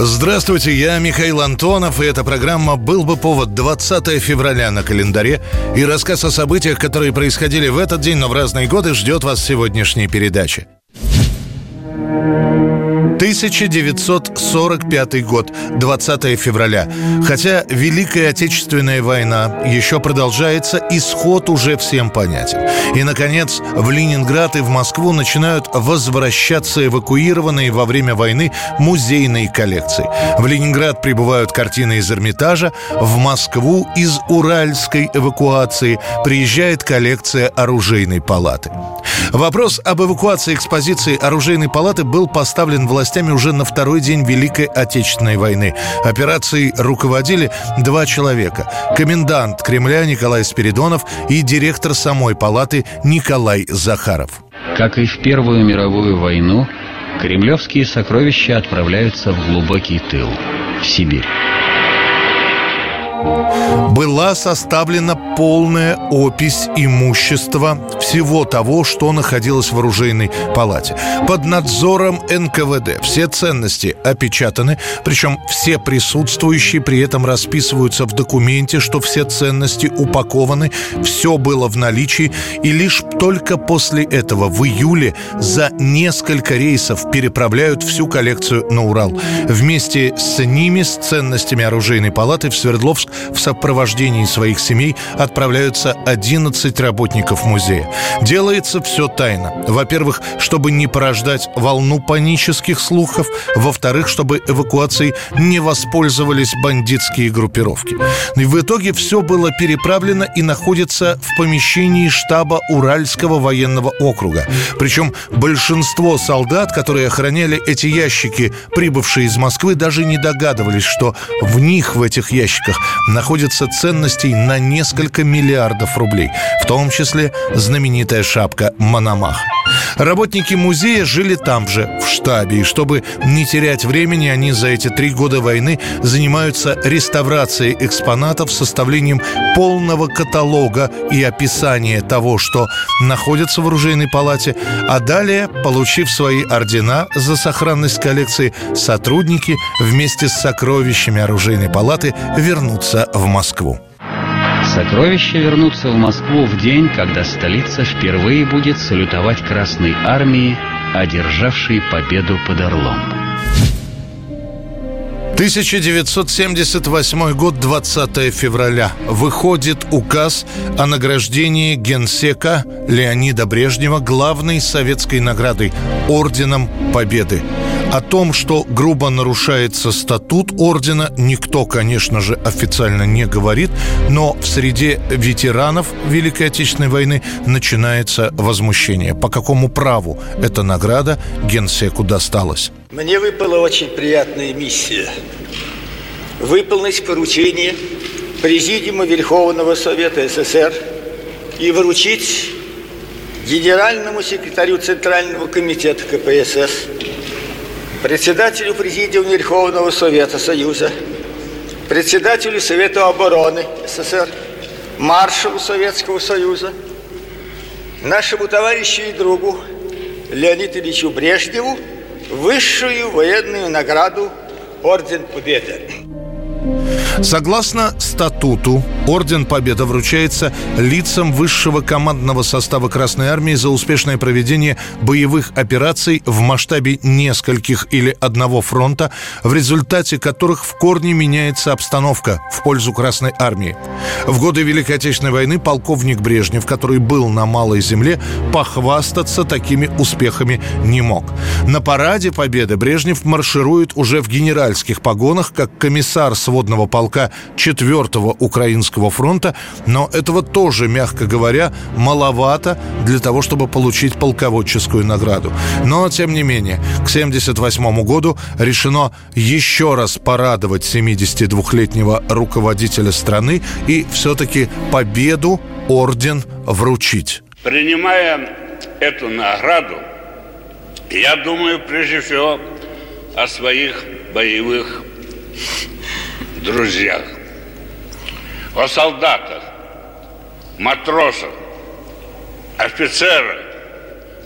Здравствуйте, я Михаил Антонов, и эта программа «Был бы повод» 20 февраля на календаре. И рассказ о событиях, которые происходили в этот день, но в разные годы, ждет вас в сегодняшней передаче. 1945 год, 20 февраля. Хотя Великая Отечественная война еще продолжается, исход уже всем понятен. И, наконец, в Ленинград и в Москву начинают возвращаться эвакуированные во время войны музейные коллекции. В Ленинград прибывают картины из Эрмитажа, в Москву из Уральской эвакуации приезжает коллекция оружейной палаты. Вопрос об эвакуации экспозиции оружейной палаты был поставлен властями уже на второй день Великой Отечественной войны. Операцией руководили два человека. Комендант Кремля Николай Спиридонов и директор самой палаты Николай Захаров. Как и в Первую мировую войну, кремлевские сокровища отправляются в глубокий тыл, в Сибирь была составлена полная опись имущества всего того, что находилось в оружейной палате. Под надзором НКВД все ценности опечатаны, причем все присутствующие при этом расписываются в документе, что все ценности упакованы, все было в наличии, и лишь только после этого в июле за несколько рейсов переправляют всю коллекцию на Урал. Вместе с ними, с ценностями оружейной палаты в Свердловск в сопровождении своих семей отправляются 11 работников музея. Делается все тайно. Во-первых, чтобы не порождать волну панических слухов. Во-вторых, чтобы эвакуацией не воспользовались бандитские группировки. И в итоге все было переправлено и находится в помещении штаба Уральского военного округа. Причем большинство солдат, которые охраняли эти ящики, прибывшие из Москвы, даже не догадывались, что в них, в этих ящиках, находится ценностей на несколько миллиардов рублей, в том числе знаменитая шапка Мономах. Работники музея жили там же, в штабе, и чтобы не терять времени, они за эти три года войны занимаются реставрацией экспонатов, составлением полного каталога и описания того, что находится в оружейной палате, а далее, получив свои ордена за сохранность коллекции, сотрудники вместе с сокровищами оружейной палаты вернутся в Москву. Сокровища вернутся в Москву в день, когда столица впервые будет салютовать Красной Армии, одержавшей победу под Орлом. 1978 год, 20 февраля. Выходит указ о награждении генсека Леонида Брежнева главной советской наградой – Орденом Победы. О том, что грубо нарушается статут ордена, никто, конечно же, официально не говорит, но в среде ветеранов Великой Отечественной войны начинается возмущение. По какому праву эта награда генсеку досталась? Мне выпала очень приятная миссия – выполнить поручение Президиума Верховного Совета СССР и вручить генеральному секретарю Центрального комитета КПСС председателю Президиума Верховного Совета Союза, председателю Совета обороны СССР, маршалу Советского Союза, нашему товарищу и другу Леониду Ильичу Брежневу высшую военную награду Орден Победы. Согласно статуту, Орден Победы вручается лицам высшего командного состава Красной Армии за успешное проведение боевых операций в масштабе нескольких или одного фронта, в результате которых в корне меняется обстановка в пользу Красной Армии. В годы Великой Отечественной войны полковник Брежнев, который был на Малой Земле, похвастаться такими успехами не мог. На параде Победы Брежнев марширует уже в генеральских погонах, как комиссар сводного полка 4-го Украинского Патриотического фронта, но этого тоже, мягко говоря, маловато для того, чтобы получить полководческую награду. Но, тем не менее, к 1978 году решено еще раз порадовать 72-летнего руководителя страны и все-таки победу орден вручить. Принимая эту награду, я думаю прежде всего о своих боевых друзьях, о солдатах, матросах, офицерах,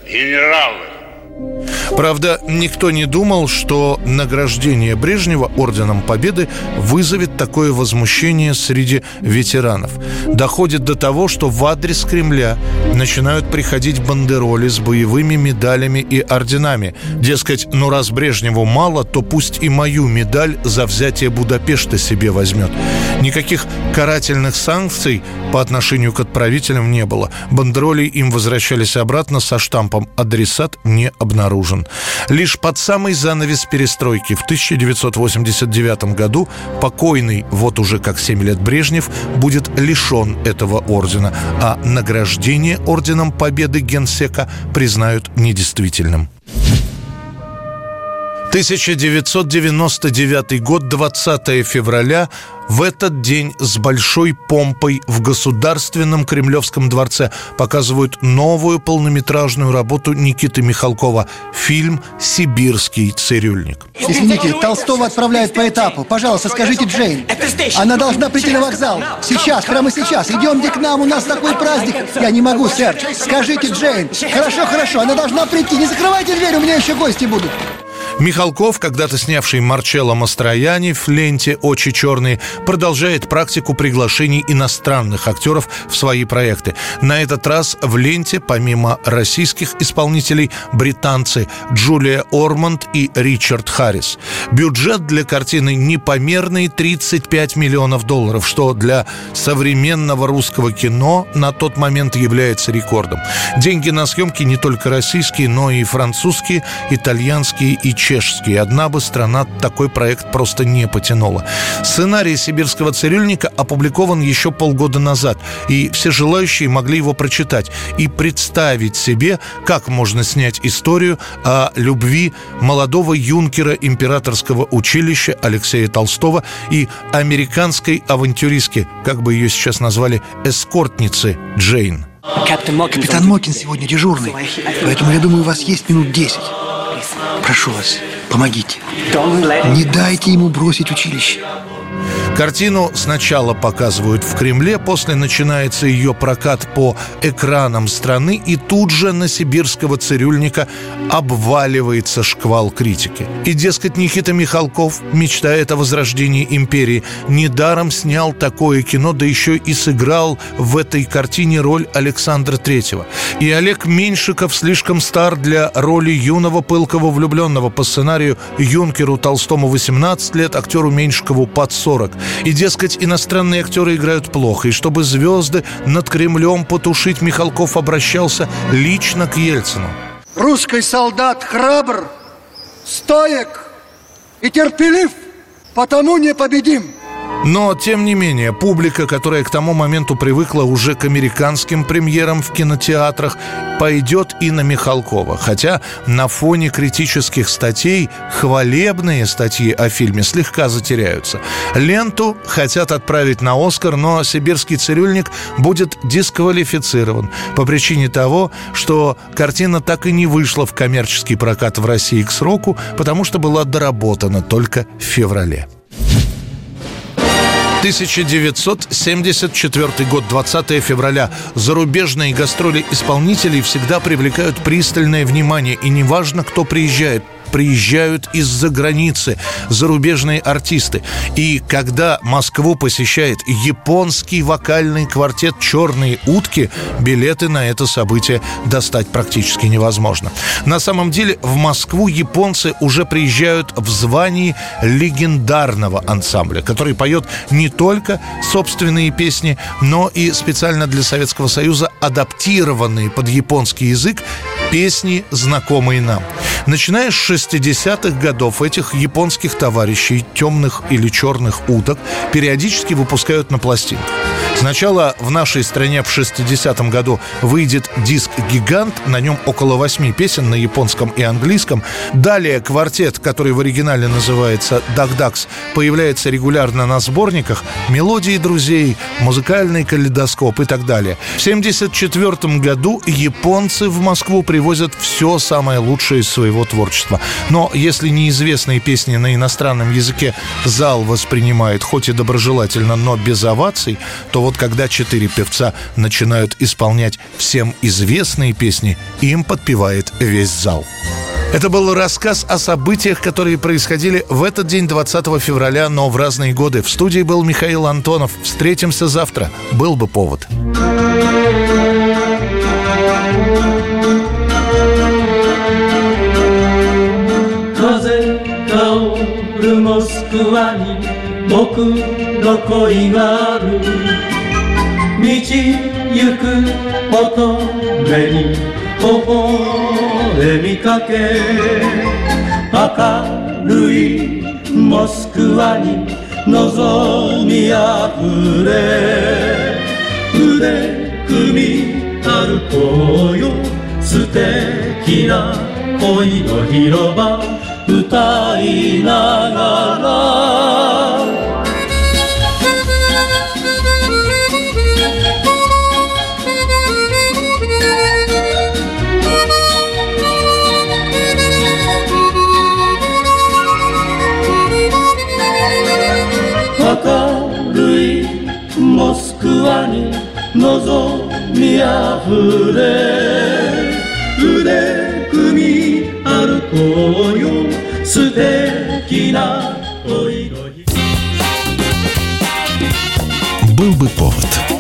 генералах, Правда, никто не думал, что награждение Брежнева Орденом Победы вызовет такое возмущение среди ветеранов. Доходит до того, что в адрес Кремля начинают приходить бандероли с боевыми медалями и орденами. Дескать, ну раз Брежневу мало, то пусть и мою медаль за взятие Будапешта себе возьмет. Никаких карательных санкций по отношению к отправителям не было. Бандероли им возвращались обратно со штампом «Адресат не обнаружен». Лишь под самый занавес перестройки в 1989 году покойный, вот уже как 7 лет Брежнев, будет лишен этого ордена, а награждение орденом Победы Генсека признают недействительным. 1999 год, 20 февраля. В этот день с большой помпой в Государственном Кремлевском дворце показывают новую полнометражную работу Никиты Михалкова. Фильм «Сибирский цирюльник». Извините, Толстого отправляют по этапу. Пожалуйста, скажите Джейн. Она должна прийти на вокзал. Сейчас, прямо сейчас. Идемте к нам, у нас такой праздник. Я не могу, сэр. Скажите Джейн. Хорошо, хорошо, она должна прийти. Не закрывайте дверь, у меня еще гости будут. Михалков, когда-то снявший Марчелло Мастрояни в ленте «Очи черные», продолжает практику приглашений иностранных актеров в свои проекты. На этот раз в ленте, помимо российских исполнителей, британцы Джулия Ормонд и Ричард Харрис. Бюджет для картины непомерный 35 миллионов долларов, что для современного русского кино на тот момент является рекордом. Деньги на съемки не только российские, но и французские, итальянские и чешский. Одна бы страна такой проект просто не потянула. Сценарий «Сибирского цирюльника» опубликован еще полгода назад, и все желающие могли его прочитать и представить себе, как можно снять историю о любви молодого юнкера императорского училища Алексея Толстого и американской авантюристки, как бы ее сейчас назвали, эскортницы Джейн. Капитан Мокин сегодня дежурный, поэтому я думаю, у вас есть минут десять. Прошу вас, помогите. Не дайте ему бросить училище. Картину сначала показывают в Кремле, после начинается ее прокат по экранам страны, и тут же на сибирского цирюльника обваливается шквал критики. И, дескать, Никита Михалков, мечтает о возрождении империи, недаром снял такое кино, да еще и сыграл в этой картине роль Александра Третьего. И Олег Меньшиков слишком стар для роли юного пылкого влюбленного по сценарию Юнкеру Толстому 18 лет, актеру Меньшикову под 40. И, дескать, иностранные актеры играют плохо. И чтобы звезды над Кремлем потушить, Михалков обращался лично к Ельцину. Русский солдат храбр, стоек и терпелив, потому непобедим. Но, тем не менее, публика, которая к тому моменту привыкла уже к американским премьерам в кинотеатрах, пойдет и на Михалкова. Хотя на фоне критических статей хвалебные статьи о фильме слегка затеряются. Ленту хотят отправить на «Оскар», но «Сибирский цирюльник» будет дисквалифицирован по причине того, что картина так и не вышла в коммерческий прокат в России к сроку, потому что была доработана только в феврале. 1974 год, 20 февраля. Зарубежные гастроли исполнителей всегда привлекают пристальное внимание, и неважно, кто приезжает приезжают из-за границы зарубежные артисты. И когда Москву посещает японский вокальный квартет «Черные утки», билеты на это событие достать практически невозможно. На самом деле в Москву японцы уже приезжают в звании легендарного ансамбля, который поет не только собственные песни, но и специально для Советского Союза адаптированные под японский язык песни, знакомые нам. Начиная с 60-х годов этих японских товарищей, темных или черных уток, периодически выпускают на пластинках. Сначала в нашей стране в 60-м году выйдет диск «Гигант», на нем около восьми песен на японском и английском. Далее квартет, который в оригинале называется «Дагдакс», появляется регулярно на сборниках «Мелодии друзей», «Музыкальный калейдоскоп» и так далее. В 74 году японцы в Москву привозят все самое лучшее из своего творчества. Но если неизвестные песни на иностранном языке зал воспринимает хоть и доброжелательно, но без оваций, то вот когда четыре певца начинают исполнять всем известные песни, им подпевает весь зал. Это был рассказ о событиях, которые происходили в этот день, 20 февраля, но в разные годы. В студии был Михаил Антонов. Встретимся завтра. Был бы повод.モスクワに僕の恋がある 道行く乙女に微笑みかけ明るいモスクワに望みあふれ腕組み歩こうよ素敵な恋の広場歌いながらモスクワに望みあふれ腕組み歩こうよ素敵な恋の日 Был бы повод.